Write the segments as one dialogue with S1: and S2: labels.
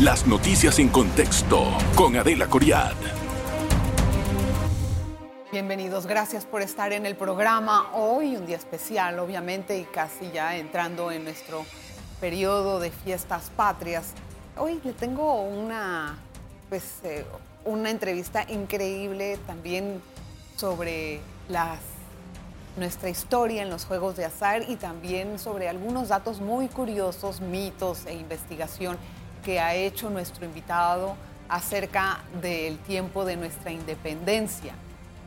S1: Las noticias en contexto con Adela Coriad.
S2: Bienvenidos, gracias por estar en el programa. Hoy un día especial, obviamente, y casi ya entrando en nuestro periodo de fiestas patrias. Hoy le tengo una, pues, eh, una entrevista increíble también sobre las, nuestra historia en los juegos de azar y también sobre algunos datos muy curiosos, mitos e investigación que ha hecho nuestro invitado acerca del tiempo de nuestra independencia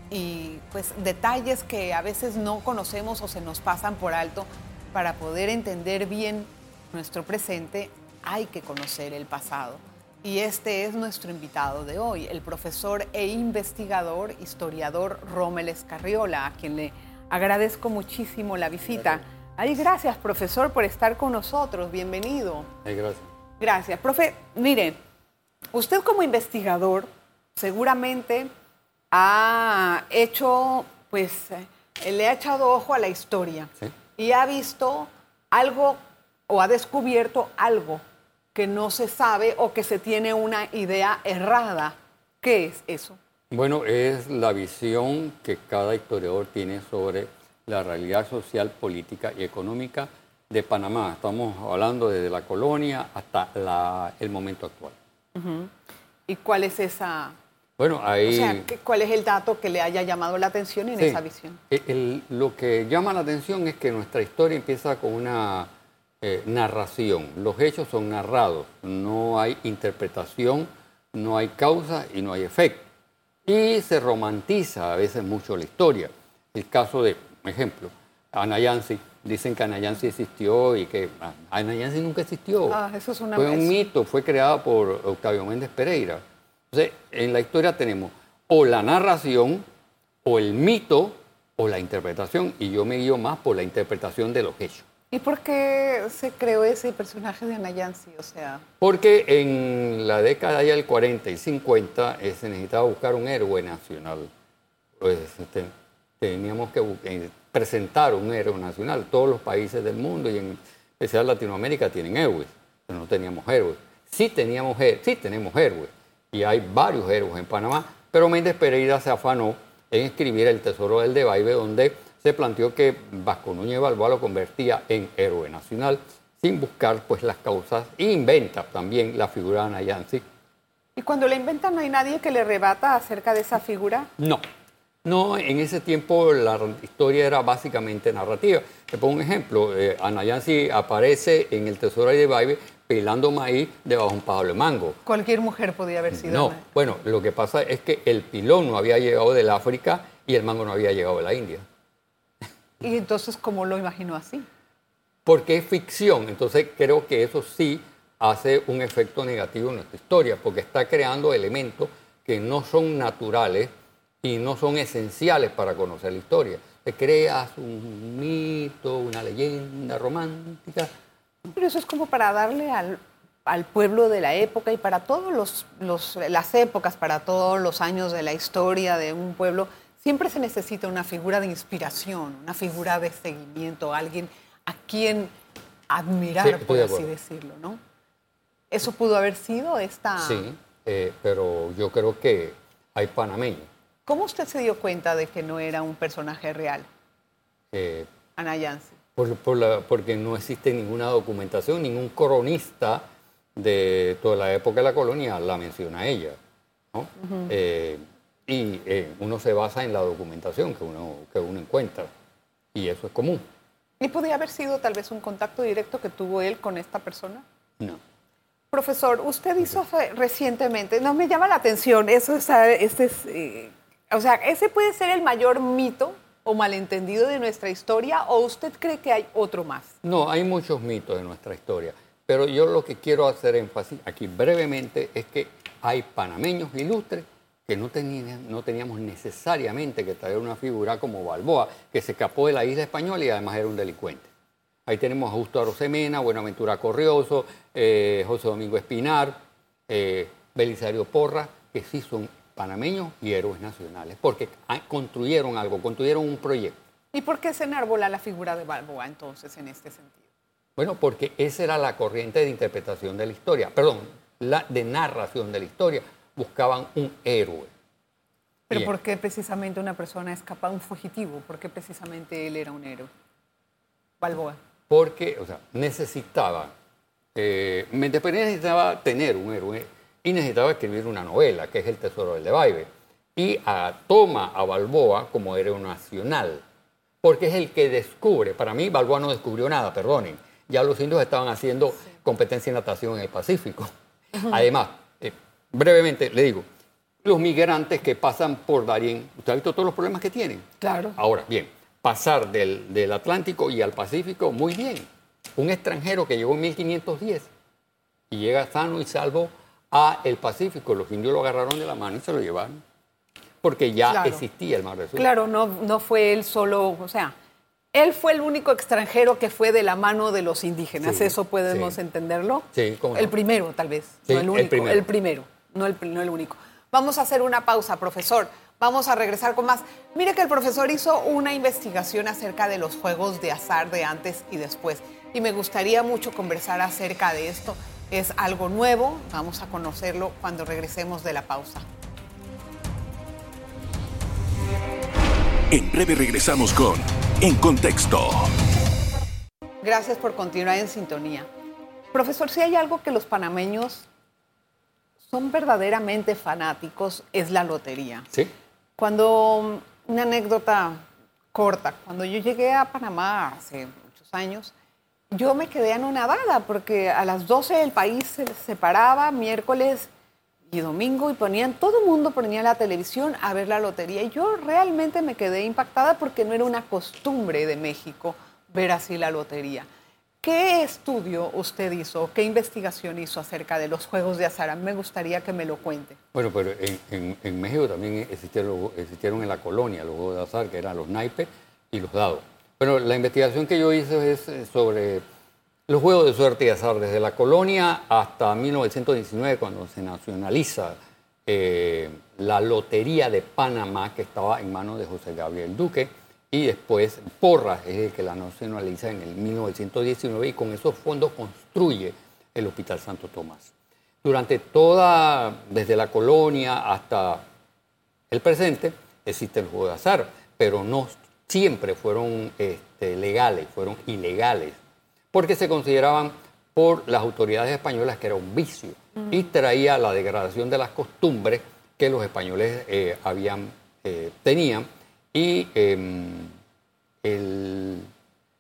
S2: y pues detalles que a veces no conocemos o se nos pasan por alto para poder entender bien nuestro presente hay que conocer el pasado. Y este es nuestro invitado de hoy, el profesor e investigador, historiador Rommel Escarriola, a quien le agradezco muchísimo la visita. Ay, gracias, profesor, por estar con nosotros. Bienvenido.
S3: Ay, gracias.
S2: Gracias. Profe, mire, usted como investigador seguramente ha hecho, pues, eh, le ha echado ojo a la historia y ha visto algo o ha descubierto algo que no se sabe o que se tiene una idea errada. ¿Qué es eso?
S3: Bueno, es la visión que cada historiador tiene sobre la realidad social, política y económica de Panamá. Estamos hablando desde la colonia hasta el momento actual.
S2: ¿Y cuál es esa...
S3: Bueno, ahí...
S2: O sea, ¿cuál es el dato que le haya llamado la atención en esa visión?
S3: lo que llama la atención es que nuestra historia empieza con una eh, narración. Los hechos son narrados, no hay interpretación, no hay causa y no hay efecto. Y se romantiza a veces mucho la historia. El caso de, ejemplo, Anayansi, dicen que Anayansi existió y que Anayansi nunca existió.
S2: Ah, eso es una
S3: fue un mito, fue creado por Octavio Méndez Pereira. Entonces, en la historia tenemos o la narración, o el mito, o la interpretación, y yo me guío más por la interpretación de los hechos.
S2: ¿Y por qué se creó ese personaje de Anayansi? O sea...
S3: Porque en la década del 40 y 50 eh, se necesitaba buscar un héroe nacional. Pues, este, teníamos que eh, presentar un héroe nacional. Todos los países del mundo y en especial Latinoamérica tienen héroes, pero no teníamos héroes. Sí, teníamos, sí tenemos héroes y hay varios héroes en Panamá, pero Méndez Pereira se afanó en escribir El Tesoro del Debaibe, donde se planteó que Vasco Núñez Balboa lo convertía en héroe nacional sin buscar pues las causas e inventa también la figura de Anayansi.
S2: ¿Y cuando la inventa no hay nadie que le rebata acerca de esa figura?
S3: No, no, en ese tiempo la historia era básicamente narrativa. Te pongo un ejemplo. Eh, Anayansi aparece en el Tesoro de Baile pelando maíz debajo de un palo de mango.
S2: Cualquier mujer podía haber sido.
S3: No, bueno, lo que pasa es que el pilón no había llegado del África y el mango no había llegado de la India.
S2: ¿Y entonces cómo lo imaginó así?
S3: Porque es ficción, entonces creo que eso sí hace un efecto negativo en nuestra historia, porque está creando elementos que no son naturales y no son esenciales para conocer la historia. Te creas un mito, una leyenda romántica.
S2: Pero eso es como para darle al, al pueblo de la época y para todas los, las épocas, para todos los años de la historia de un pueblo, siempre se necesita una figura de inspiración, una figura de seguimiento, alguien a quien admirar, por así decirlo, ¿no? ¿Eso pudo haber sido esta...?
S3: Sí, eh, pero yo creo que hay panameños
S2: ¿Cómo usted se dio cuenta de que no era un personaje real?
S3: Eh,
S2: Ana Yancy.
S3: porque no existe ninguna documentación, ningún cronista de toda la época de la colonia la menciona a ella. Eh, y eh, uno se basa en la documentación que uno, que uno encuentra. Y eso es común.
S2: ¿Y podría haber sido tal vez un contacto directo que tuvo él con esta persona?
S3: No.
S2: Profesor, usted hizo recientemente, no me llama la atención, eso es, este es o sea, ¿ese puede ser el mayor mito o malentendido de nuestra historia o usted cree que hay otro más?
S3: No, hay muchos mitos de nuestra historia, pero yo lo que quiero hacer énfasis aquí brevemente es que hay panameños ilustres que no, teníamos necesariamente que traer una figura como Balboa, que se escapó de la isla española y además era un delincuente. Ahí tenemos a Justo Arosemena, Buenaventura Corrioso, eh, José Domingo Espinar, eh, Belisario Porra, que sí son panameños y héroes nacionales, porque construyeron algo, construyeron un proyecto.
S2: ¿Y por qué se enarbola la figura de Balboa entonces en este sentido?
S3: Bueno, porque esa era la corriente de interpretación de la historia, perdón, la de narración de la historia. Buscaban un héroe.
S2: Pero. ¿por qué precisamente una persona escapa, un fugitivo? ¿Por qué precisamente él era un héroe? Balboa.
S3: porque, o sea, necesitaba, eh, necesitaba tener un héroe y necesitaba escribir una novela, que es El Tesoro del Debaibe, y a- toma a Balboa como héroe nacional, porque es el que descubre, para mí Balboa no descubrió nada, perdonen, ya los indios estaban haciendo competencia en natación en el Pacífico. Además, brevemente le digo, los migrantes que pasan por Darién, ¿usted ha visto todos los problemas que tienen?
S2: Claro.
S3: Ahora, bien, pasar del, del Atlántico y al Pacífico, muy bien. Un extranjero que llegó en 1510 y llega sano y salvo a el Pacífico, los indios lo agarraron de la mano y se lo llevaron. Porque ya
S2: Claro.
S3: existía el Mar del Sur.
S2: Claro, no, no fue él solo, o sea, él fue el único extranjero que fue de la mano de los indígenas.
S3: Sí,
S2: ¿Eso podemos
S3: sí.
S2: entenderlo?
S3: Sí, cómo no.
S2: El primero, tal vez.
S3: Sí,
S2: no el
S3: el
S2: único.
S3: primero.
S2: primero, no el, no el único. Vamos a hacer una pausa, profesor. Vamos a regresar con más. Mire que el profesor hizo una investigación acerca de los juegos de azar de antes y después. Y me gustaría mucho conversar acerca de esto. Es algo nuevo. Vamos a conocerlo cuando regresemos de la pausa.
S1: En breve regresamos con En Contexto.
S2: Gracias por continuar en sintonía. Profesor, si hay algo que los panameños son verdaderamente fanáticos, es la lotería.
S3: ¿Sí?
S2: Cuando, una anécdota corta, cuando yo llegué a Panamá hace muchos años, yo me quedé anonadada porque a las 12 el país se separaba miércoles y domingo y ponían, todo el mundo ponía la televisión a ver la lotería y yo realmente me quedé impactada porque no era una costumbre de México ver así la lotería. ¿Qué estudio usted hizo, qué investigación hizo acerca de los juegos de azar? Me gustaría que me lo cuente.
S3: Bueno, pero en, México también existieron en la colonia los juegos de azar, que eran los naipes y los dados. Bueno, la investigación que yo hice es eh, sobre los juegos de suerte y azar, desde la colonia hasta 1919, cuando se nacionaliza eh, la Lotería de Panamá, que estaba en manos de José Gabriel Duque, y después Porras es el que la nacionaliza en el 1919 y con esos fondos construye el Hospital Santo Tomás. Durante toda, desde la colonia hasta el presente, existe el juego de azar, pero no siempre fueron este, legales, fueron ilegales, porque se consideraban por las autoridades españolas que era un vicio y traía la degradación de las costumbres que los españoles eh, habían, eh, tenían y em,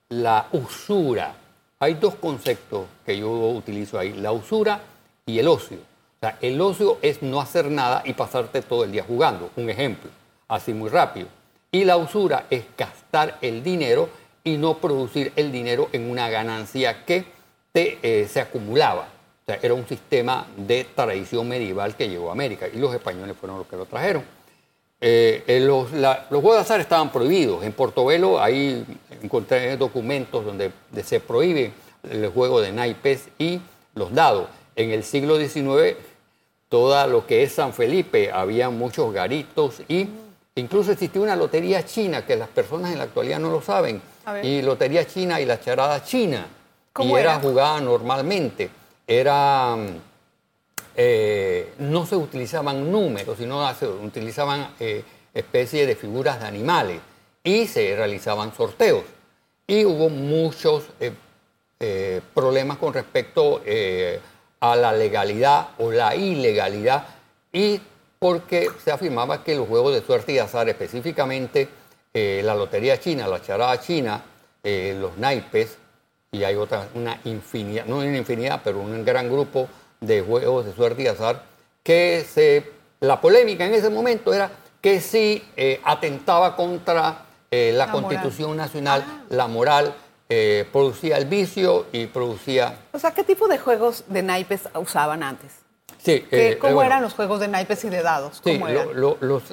S3: la usura. Hay dos conceptos que yo utilizo ahí, la usura y el ocio. O sea, el ocio es no hacer nada y pasarte todo el día jugando. Un ejemplo, así muy rápido. Y la usura es gastar el dinero y no producir el dinero en una ganancia que te, eh, se acumulaba. O sea, era un sistema de tradición medieval que llegó a América y los españoles fueron los que lo trajeron. Eh, eh, los, la- los juegos de azar estaban prohibidos. En Portobelo ahí encontré documentos donde de- se prohíbe el juego de naipes y los dados. En el siglo XIX, todo lo que es San Felipe, había muchos garitos y incluso existía una lotería china que las personas en la actualidad no lo saben. Y lotería china y la charada china.
S2: ¿Cómo
S3: y era
S2: era?
S3: jugada normalmente. Era mm, eh, no se utilizaban números, sino se utilizaban eh, especies de figuras de animales y se realizaban sorteos. Y hubo muchos eh, problemas con respecto a la legalidad o la ilegalidad y porque se afirmaba que los juegos de suerte y azar, específicamente la lotería china, la charada china, los naipes, y hay otra, una infinidad, no una infinidad, pero un gran grupo de juegos de suerte y azar, que se, la polémica en ese momento era que si eh, atentaba contra eh, la,
S2: La moral.
S3: Constitución Nacional,
S2: Ah.
S3: la moral, eh, producía el vicio y producía...
S2: O sea, ¿qué tipo de juegos de naipes usaban antes?
S3: Sí,
S2: ¿Qué-
S3: eh,
S2: ¿Cómo
S3: bueno,
S2: eran los juegos de naipes y de dados?
S3: Sí,
S2: ¿Cómo
S3: lo-
S2: eran?
S3: lo- los,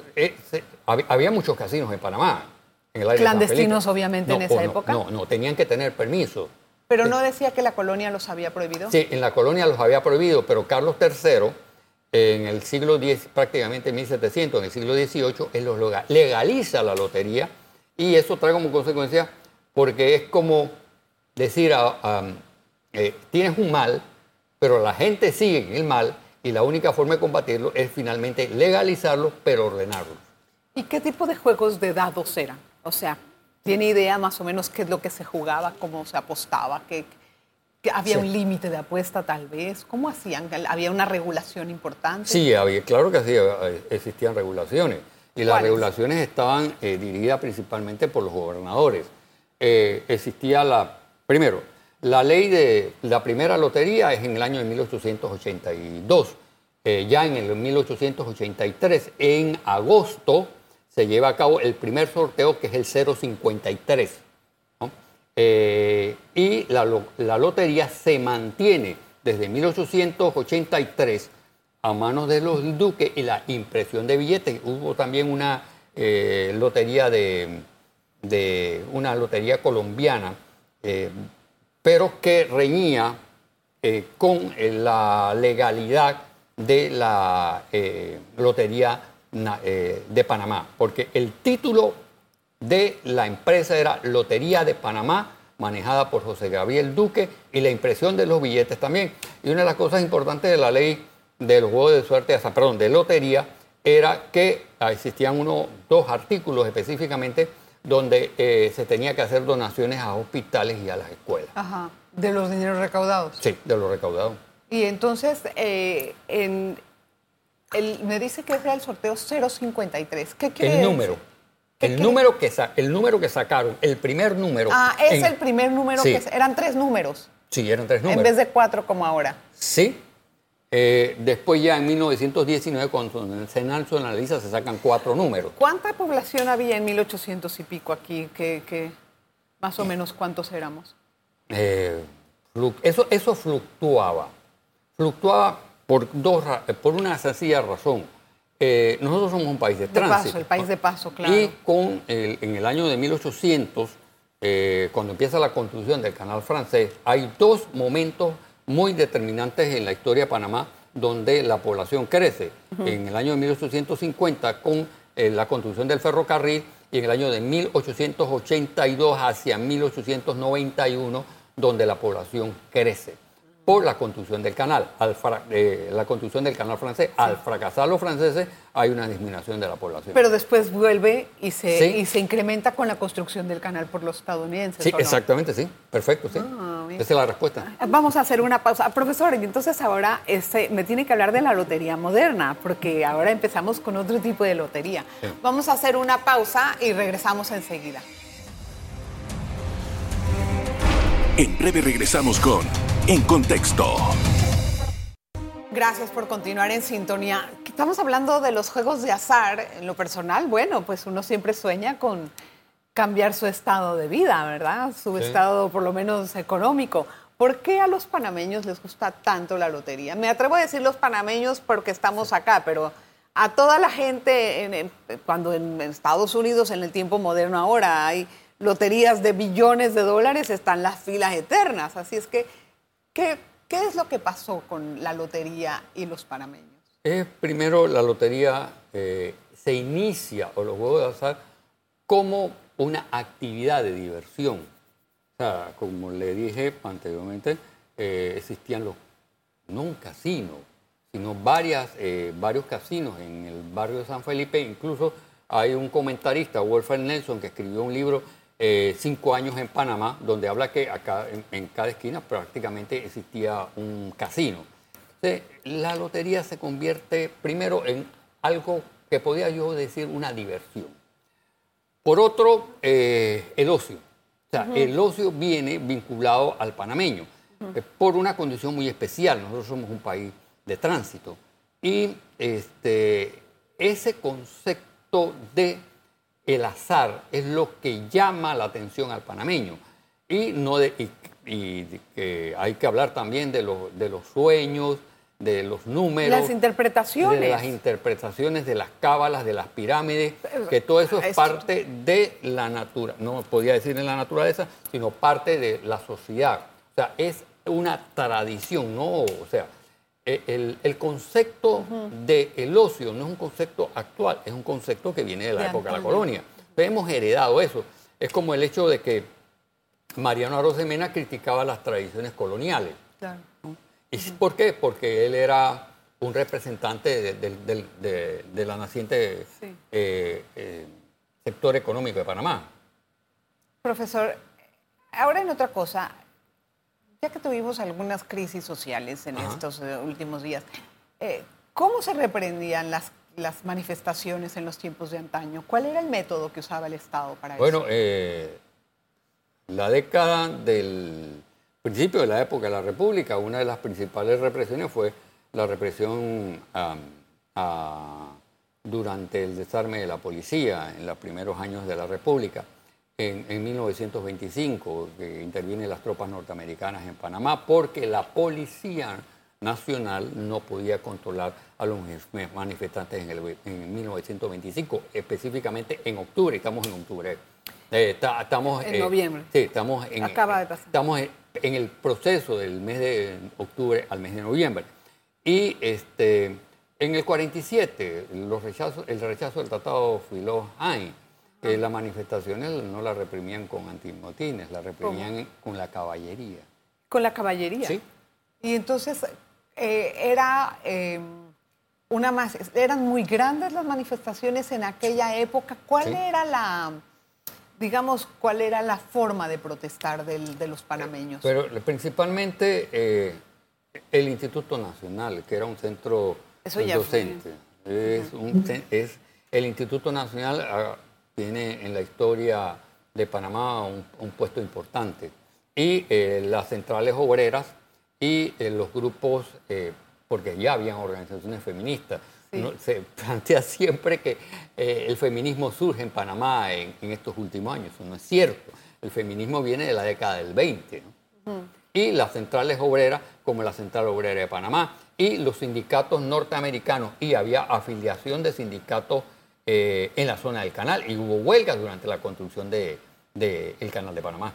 S3: se- hab- había muchos casinos en Panamá. En el área
S2: Clandestinos, obviamente,
S3: No,
S2: en esa
S3: o no,
S2: época.
S3: No, no, tenían que tener permiso.
S2: Pero no decía que la colonia los había prohibido.
S3: Sí, en la colonia los había prohibido, pero Carlos III, en el siglo X, prácticamente 1700, en el siglo XVIII, él los legaliza la lotería y eso trae como consecuencia, porque es como decir a, a- eh, tienes un mal, pero la gente sigue en el mal y la única forma de combatirlo es finalmente legalizarlo, pero ordenarlo.
S2: ¿Y qué tipo de juegos de dados eran? O sea, ¿tiene idea más o menos qué es lo que se jugaba, cómo se apostaba, qué, qué- había
S3: Sí.
S2: un límite de apuesta tal vez? ¿Cómo hacían? ¿Había una regulación importante?
S3: Sí, había, claro que sí, eh, existían regulaciones. Y las regulaciones estaban eh, dirigidas principalmente por los gobernadores. Eh, existía la, primero, la ley de la primera lotería es en el año de 1882. Eh, ya en el 1883, en agosto, se lleva a cabo el primer sorteo que es el 053. ¿no? Eh, y la, lo- la lotería se mantiene desde 1883 a manos de los duques y la impresión de billetes. Hubo también una eh, lotería de, una lotería colombiana, eh, pero que reñía con la legalidad de la lotería de Panamá, porque el título de la empresa era Lotería de Panamá, manejada por José Gabriel Duque, y la impresión de los billetes también. Y una de las cosas importantes de la ley del juego de suerte, perdón, de lotería, era que existían uno, dos artículos específicamente donde eh, se tenía que hacer donaciones a hospitales y a las escuelas.
S2: Ajá, de los dineros recaudados.
S3: Sí, de lo recaudado.
S2: Y entonces, eh, en el- me dice que era el sorteo 053. ¿Qué quiere
S3: El
S2: decir?
S3: número.
S2: ¿Qué
S3: El número, que sa- el número que sacaron, el primer número.
S2: Ah, es
S3: en-
S2: el primer número
S3: Sí.
S2: que eran tres números
S3: Sí, eran tres números.
S2: en vez de cuatro como ahora.
S3: Sí. Eh, después ya en 1919, cuando se nacionaliza, se sacan cuatro números.
S2: ¿Cuánta población había en 1800 y pico aquí? Que, que más o menos cuántos éramos.
S3: Eh, eso, eso fluctuaba. Fluctuaba por, dos, eh, por una sencilla razón. Eh, nosotros somos un país de,
S2: De
S3: tránsito.
S2: paso, el país de paso, claro.
S3: Y con el- en el año de 1800, eh, cuando empieza la construcción del canal francés, hay dos momentos muy determinantes en la historia de Panamá donde la población crece. En el año de 1850 con eh, la construcción del ferrocarril y en el año de 1882 hacia 1891 donde la población crece por la construcción del canal. Al eh, la construcción del canal francés, al fracasar los franceses, hay una disminución de la población.
S2: Pero después vuelve y se,
S3: Sí.
S2: y se incrementa con la construcción del canal por los estadounidenses.
S3: sí,
S2: ¿o no?
S3: exactamente, sí. Perfecto, sí.
S2: Ah.
S3: Esa es la respuesta.
S2: Vamos a hacer una pausa. Profesor, y entonces ahora este, me tiene que hablar de la lotería moderna, porque ahora empezamos con otro tipo de lotería.
S3: Sí.
S2: Vamos a hacer una pausa y regresamos enseguida.
S1: En breve regresamos con En Contexto.
S2: Gracias por continuar en sintonía. Estamos hablando de los juegos de azar. En lo personal, bueno, pues uno siempre sueña con cambiar su estado de vida, ¿verdad? Su
S3: Sí.
S2: estado por lo menos económico. ¿Por qué a los panameños les gusta tanto la lotería? Me atrevo a decir los panameños porque estamos acá, pero a toda la gente, en- en- cuando en Estados Unidos, en el tiempo moderno ahora, hay loterías de billones de dólares, están las filas eternas. Así es que, ¿qué, es lo que pasó con la lotería y los panameños?
S3: Es primero la lotería eh, se inicia, o los juegos de azar, como una actividad de diversión. O sea, como le dije anteriormente, eh, existían los, no un casino, sino varias, eh, varios casinos en el barrio de San Felipe. Incluso hay un comentarista, Wolfgang Nelson, que escribió un libro, eh, Cinco años en Panamá, donde habla que acá en, en cada esquina prácticamente existía un casino. Entonces, la lotería se convierte primero en algo que podía yo decir una diversión. Por otro, eh, el ocio. O sea, el ocio viene vinculado al panameño eh, por una condición muy especial. Nosotros somos un país de tránsito. Y este, ese concepto de el azar es lo que llama la atención al panameño. Y, no de, y, y hay que hablar también de, los- de los sueños, de los números.
S2: Las interpretaciones.
S3: De las interpretaciones de las cábalas, de las pirámides, que todo eso es
S2: Esto-
S3: parte de la naturaleza, no podía decir en la naturaleza, sino parte de la sociedad. O sea, es una tradición, ¿no? O sea, el, el concepto de el ocio no es un concepto actual, es un concepto que viene de la
S2: De
S3: época de la colonia. Hemos heredado eso. Es como el hecho de que Mariano Arosemena criticaba las tradiciones coloniales.
S2: Claro.
S3: ¿Y por qué? Porque él era un representante de, de- de- de- de la naciente
S2: Sí.
S3: eh, eh, sector económico de Panamá.
S2: Profesor, ahora en otra cosa, ya que tuvimos algunas crisis sociales en
S3: Ajá.
S2: estos eh, últimos días, eh, ¿cómo se reprendían las, las manifestaciones en los tiempos de antaño? ¿Cuál era el método que usaba el Estado para
S3: Bueno,
S2: eso?
S3: eh, la década del principio de la época de la República, una de las principales represiones fue la represión a- durante el desarme de la policía en los primeros años de la República. En, en 1925, que intervienen las tropas norteamericanas en Panamá, porque la policía nacional no podía controlar a los manifestantes en, el, en 1925, específicamente en octubre, estamos en octubre. Eh, ta- estamos,
S2: En noviembre.
S3: Sí, estamos en,
S2: Acaba de pasar.
S3: estamos en, en el proceso del mes de octubre al mes de noviembre. Y este, en el 47, los rechazos, el rechazo del Tratado Filó-Hain, eh, las manifestaciones no las reprimían con antimotines, las reprimían con la caballería.
S2: Con la caballería.
S3: Sí.
S2: Y entonces eh, era eh, una más, eran muy grandes las manifestaciones en aquella época. ¿Cuál
S3: Sí.
S2: era la, digamos, cuál era la forma de protestar del- de los panameños?
S3: Pero principalmente eh, el Instituto Nacional, que era un centro
S2: Eso ya fue.
S3: docente. Es, un cen- es- el Instituto Nacional ah, tiene en la historia de Panamá un, un puesto importante. Y eh, las centrales obreras y eh, los grupos, eh, porque ya habían organizaciones feministas.
S2: Sí.
S3: ¿no? Se plantea siempre que eh, el feminismo surge en Panamá en, en estos últimos años. Eso no es cierto. El feminismo viene de la década del 20. ¿no? Y las centrales obreras, como la Central Obrera de Panamá, y los sindicatos norteamericanos, y había afiliación de sindicatos eh, en la zona del canal, y hubo huelgas durante la construcción del de, el canal de Panamá.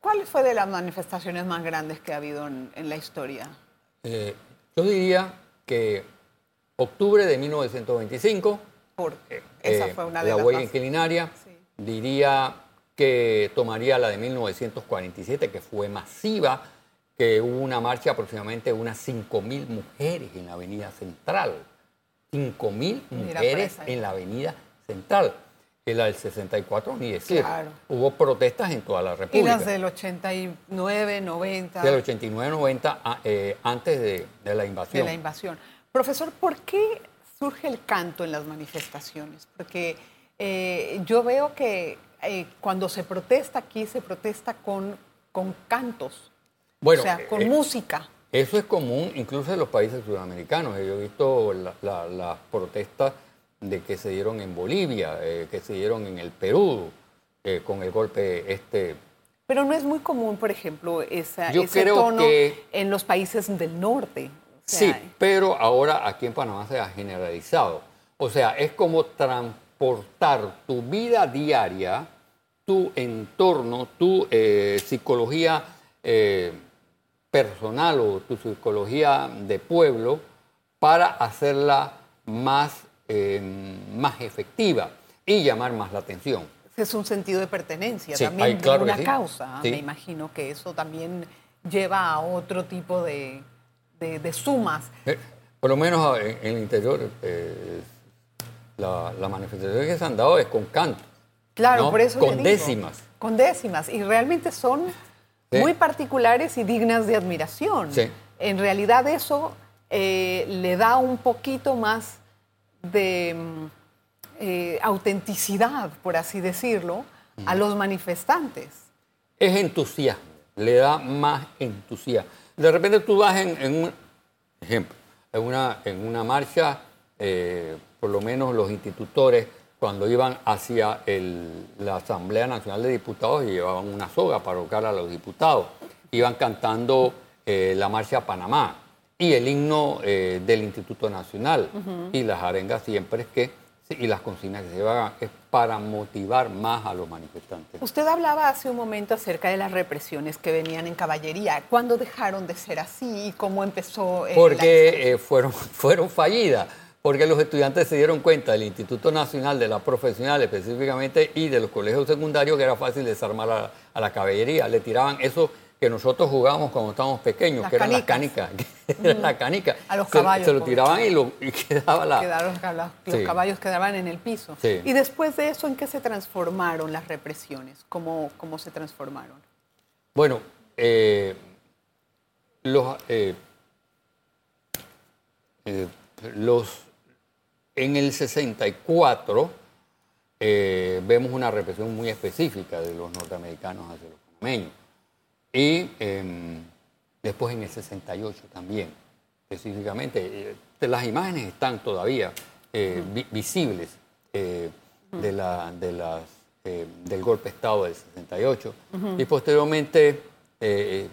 S2: ¿Cuál fue de las manifestaciones más grandes que ha habido en, en la historia?
S3: Eh, yo diría que octubre de 1925,
S2: Porque esa
S3: eh,
S2: fue una de
S3: la
S2: las
S3: huelga
S2: más-
S3: inclinaria,
S2: Sí.
S3: diría que tomaría la de 1947, que fue masiva, que hubo una marcha aproximadamente de unas 5.000 mujeres en la Avenida Central. 5.000
S2: Mira,
S3: mujeres en la Avenida Central. Y la del 64, ni decir.
S2: Claro.
S3: Hubo protestas en toda la
S2: Y
S3: República.
S2: las del 89, 90.
S3: Del 89-90, a- eh, antes de, de la invasión.
S2: de la invasión. Profesor, ¿por qué surge el canto en las manifestaciones? Porque eh, yo veo que eh, cuando se protesta aquí, se protesta con, con cantos,
S3: Bueno,
S2: o sea, con
S3: eh,
S2: música.
S3: Eso es común incluso en los países sudamericanos. Yo he visto la- la- las protestas de que se dieron en Bolivia, eh, que se dieron en el Perú, eh, con el golpe este.
S2: Pero no es muy común, por ejemplo, esa,
S3: Yo
S2: ese
S3: creo
S2: tono
S3: que-
S2: en los países del norte. O sea,
S3: Sí, pero ahora aquí en Panamá se ha generalizado. O sea, es como transportar tu vida diaria, tu entorno, tu eh, psicología eh, personal o tu psicología de pueblo para hacerla más, eh, más efectiva y llamar más la atención.
S2: Es un sentido de pertenencia,
S3: Sí,
S2: también
S3: ay, claro
S2: de una
S3: sí.
S2: causa.
S3: Sí.
S2: Me imagino que eso también lleva a otro tipo de, de- de sumas.
S3: Eh, por lo menos en, en el interior, eh, la, la manifestación que se han dado es con canto.
S2: Claro,
S3: ¿no?
S2: por eso
S3: Con
S2: digo.
S3: décimas.
S2: Con décimas. Y realmente son
S3: Sí.
S2: muy particulares y dignas de admiración.
S3: Sí.
S2: En realidad eso eh, le da un poquito más de mm, eh, autenticidad, por así decirlo, a los manifestantes.
S3: es entusiasmo, le da más entusiasmo. De repente tú vas en, en un ejemplo, en una, en una marcha, eh, por lo menos los institutores, cuando iban hacia el- la Asamblea Nacional de Diputados y llevaban una soga para ahogar a los diputados, iban cantando eh, la marcha a Panamá y el himno eh, del Instituto Nacional y las arengas siempre es que y las consignas que se llevaban es para motivar más a los manifestantes.
S2: Usted hablaba hace un momento acerca de las represiones que venían en caballería. ¿Cuándo dejaron de ser así y cómo empezó? eh,
S3: porque eh, fueron, fueron fallidas, porque los estudiantes se dieron cuenta del Instituto Nacional de la Profesional específicamente y de los colegios secundarios que era fácil desarmar a, a la caballería. Le tiraban eso que nosotros jugábamos cuando estábamos pequeños,
S2: Las
S3: que eran las
S2: canicas.
S3: era la canica.
S2: A los caballos,
S3: Se, lo
S2: por
S3: tiraban y, lo, y quedaba la...
S2: Quedaron, los los
S3: Sí.
S2: caballos quedaban en el piso.
S3: Sí.
S2: Y después de eso, ¿en qué se transformaron las represiones? ¿Cómo, cómo se transformaron?
S3: Bueno, eh, los, eh, eh, los- en el 64 eh, vemos una represión muy específica de los norteamericanos hacia los panameños. Y em, después en el 68 también, específicamente. eh, las imágenes están todavía eh, vi- visibles de la, de las, del golpe de Estado del 68. Y posteriormente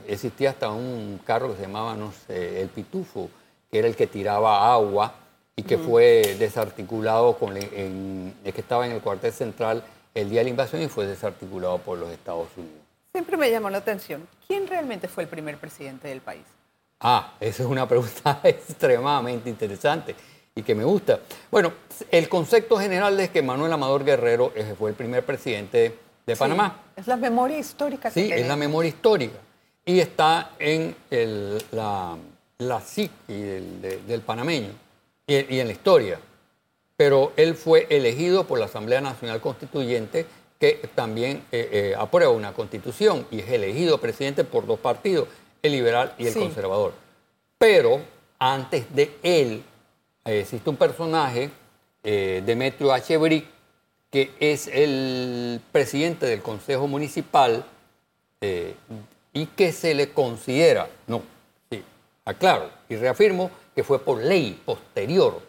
S3: existía hasta un carro que se llamaba, no sé, el Pitufo, que era el que tiraba agua y que fue desarticulado con en- el que estaba en el cuartel central el día de la invasión y fue desarticulado por los Estados Unidos.
S2: Siempre me llamó la atención. ¿Quién realmente fue el primer presidente del país?
S3: Ah, esa es una pregunta extremadamente interesante y que me gusta. Bueno, el concepto general es que Manuel Amador Guerrero fue el primer presidente de Panamá.
S2: Sí, es la memoria histórica que
S3: Sí, es la memoria histórica. Y está en el- la, la psique del, de- del panameño y, y en la historia. Pero él fue elegido por la Asamblea Nacional Constituyente, que también eh, eh, aprueba una constitución y es elegido presidente por dos partidos, el liberal y el
S2: Sí.
S3: conservador. Pero antes de él eh, existe un personaje, Demetrio H. Brick, que es el presidente del Consejo Municipal y que se le considera, no, sí, aclaro y reafirmo que fue por ley posterior.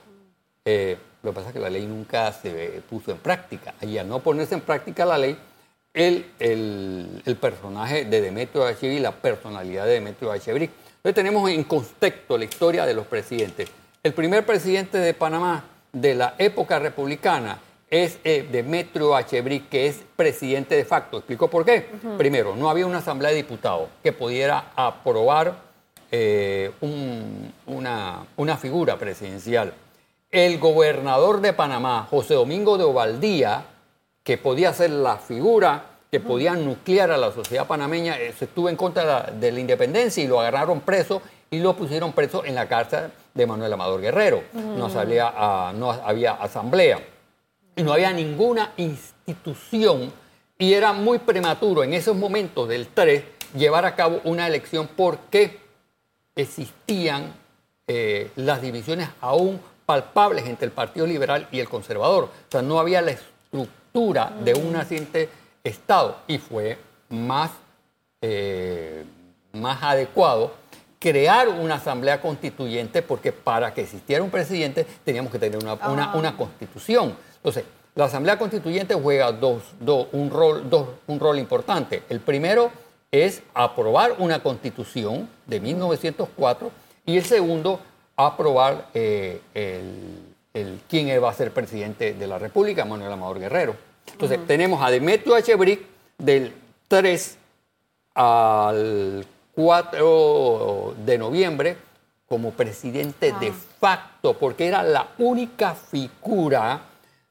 S3: Eh, lo que pasa es que la ley nunca se puso en práctica. Y al no ponerse en práctica la ley, el, el, el personaje de Demetrio. Brick, la personalidad de Demetrio. Brick. Entonces tenemos en contexto la historia de los presidentes. El primer presidente de Panamá de la época republicana es eh, Demetrio. Brick, que es presidente de facto. ¿Explico por qué? Primero, no había una asamblea de diputados que pudiera aprobar eh, un- una, una figura presidencial. El gobernador de Panamá, José Domingo de Ovaldía, que podía ser la figura que podía nuclear a la sociedad panameña, eh, se estuvo en contra de la, de la independencia y lo agarraron preso y lo pusieron preso en la cárcel de Manuel Amador Guerrero. no, salía a- no había asamblea y no había ninguna institución y era muy prematuro en esos momentos del 3 llevar a cabo una elección porque existían eh, las divisiones aún palpables entre el Partido Liberal y el Conservador. O sea, no había la estructura de un naciente Estado y fue más, eh, más adecuado crear una asamblea constituyente porque para que existiera un presidente teníamos que tener una, una- una constitución. Entonces, la asamblea constituyente juega dos, dos- un, rol, dos- un rol importante. El primero es aprobar una constitución de 1904 y el segundo, aprobar eh, el, el- quién va a ser presidente de la República, Manuel Amador Guerrero. Entonces, tenemos a Demetrio H. Brick del 3 al 4 de noviembre como presidente de facto, porque era la única figura,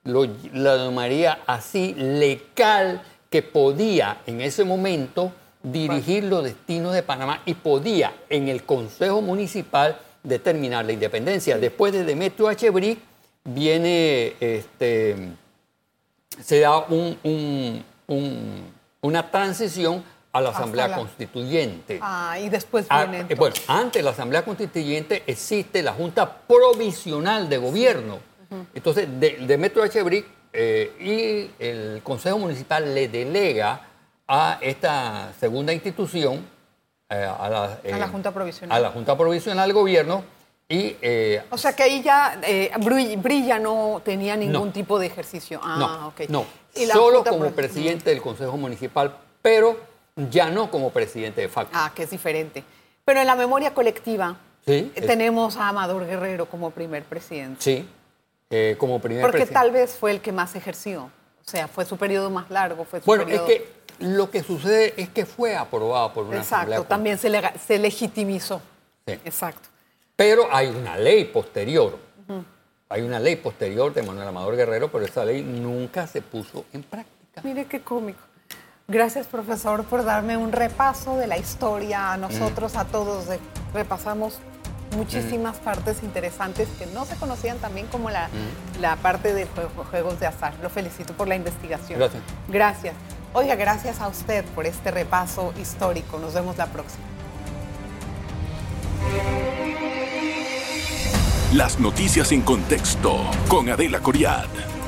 S3: lo, la llamaría así, legal, que podía en ese momento dirigir los destinos de Panamá y podía en el Consejo Municipal determinar la independencia. Después de Demetrio H. Brick viene este, se da un- un- un- una transición a la Asamblea
S2: la-
S3: Constituyente.
S2: Ah, y después
S3: Ah,
S2: viene.
S3: eh, bueno, antes de la Asamblea Constituyente existe la Junta Provisional de Gobierno. Entonces, de, Demetrio. Brick eh, y el Consejo Municipal le delega a esta segunda institución, eh, a, la,
S2: A la
S3: eh,
S2: Junta Provisional.
S3: a la Junta Provisional de Gobierno, y eh,
S2: O sea que ahí ya Bri- Brilla no tenía ningún
S3: No.
S2: tipo de ejercicio. Ah,
S3: no,
S2: ok.
S3: no, solo
S2: Junta
S3: como
S2: Pro-
S3: presidente del Consejo Municipal, pero ya no como presidente de facto.
S2: Ah, que es diferente. Pero en la memoria colectiva
S3: Sí, es-
S2: tenemos a Amador Guerrero como primer presidente.
S3: Sí, como primer
S2: Porque
S3: presidente.
S2: tal vez fue el que más ejerció. O sea, fue su periodo más largo, fue su
S3: Bueno, es
S2: periodo...
S3: que lo que sucede es que fue aprobado por una asamblea.
S2: Exacto, también se, legitimizó.
S3: Sí.
S2: Exacto.
S3: Pero hay una ley posterior Hay una ley posterior de Manuel Amador Guerrero, pero esa ley nunca se puso en práctica.
S2: Mire qué cómico. Gracias, profesor, por darme un repaso de la historia a nosotros, a todos. repasamos muchísimas partes interesantes que no se conocían también como la, la parte de juegos de azar. Lo felicito por la investigación.
S3: Gracias.
S2: Gracias. Oiga, gracias a usted por este repaso histórico. Nos vemos la próxima.
S1: Las noticias en contexto con Adela Coriad.